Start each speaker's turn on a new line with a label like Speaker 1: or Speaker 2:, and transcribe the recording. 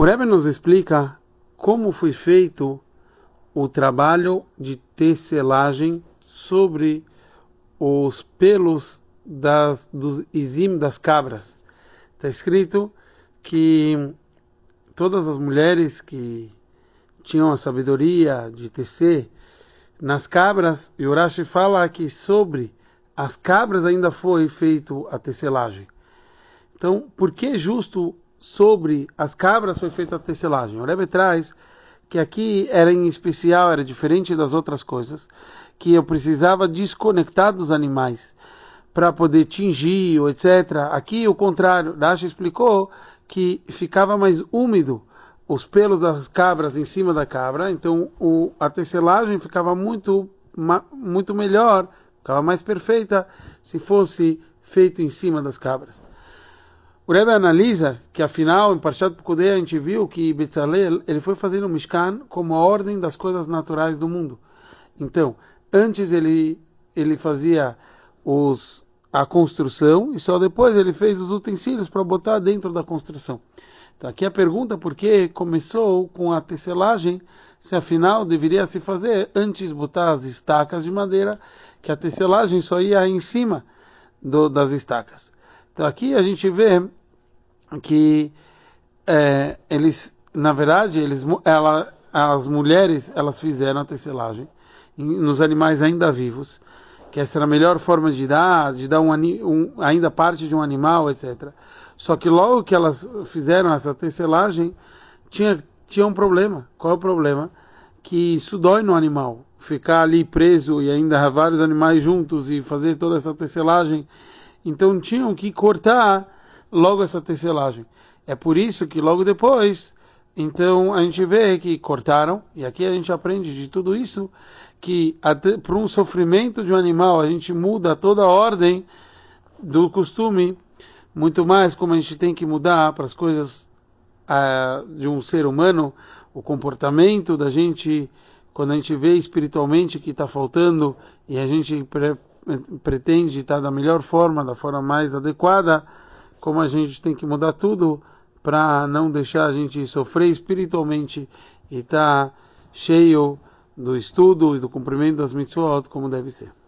Speaker 1: O Rebbe nos explica como foi feito o trabalho de tecelagem sobre os pelos das, dos izim das cabras. Está escrito que todas as mulheres que tinham a sabedoria de tecer nas cabras, e Urashi fala que sobre as cabras ainda foi feito a tecelagem. Então, por que justo sobre as cabras foi feita a tecelagem. O Rebbe traz que aqui era em especial, era diferente das outras coisas, que eu precisava desconectar dos animais para poder tingir, etc. Aqui o contrário, Rashi explicou que ficava mais úmido os pelos das cabras em cima da cabra, então o, a tecelagem ficava muito, muito melhor, ficava mais perfeita se fosse feito em cima das cabras. O Rebbe analisa que, afinal, em Parshat Pekudei a gente viu que Betzalel ele foi fazendo o Mishkan como a ordem das coisas naturais do mundo. Então, antes ele, ele fazia os, a construção e só depois ele fez os utensílios para botar dentro da construção. Então, aqui a pergunta por que começou com a tecelagem, se afinal deveria se fazer antes botar as estacas de madeira, que a tecelagem só ia em cima do, das estacas. Então aqui a gente vê que é, eles, na verdade, eles, ela, as mulheres, elas fizeram a tecelagem nos animais ainda vivos, que essa era a melhor forma de dar, de dar um, um, ainda parte de um animal, etc. Só que logo que elas fizeram essa tecelagem, tinha, tinha um problema. Qual é o problema? Que isso dói no animal. Ficar ali preso e ainda vários animais juntos e fazer toda essa tecelagem. Então tinham que cortar logo essa tecelagem. É por isso que logo depois, então a gente vê que cortaram, e aqui a gente aprende de tudo isso, que para um sofrimento de um animal a gente muda toda a ordem do costume, muito mais como a gente tem que mudar para as coisas uh, de um ser humano, o comportamento da gente, quando a gente vê espiritualmente que está faltando e a gente pre pretende estar da melhor forma, da forma mais adequada, como a gente tem que mudar tudo para não deixar a gente sofrer espiritualmente e estar tá cheio do estudo e do cumprimento das mitzvot como deve ser.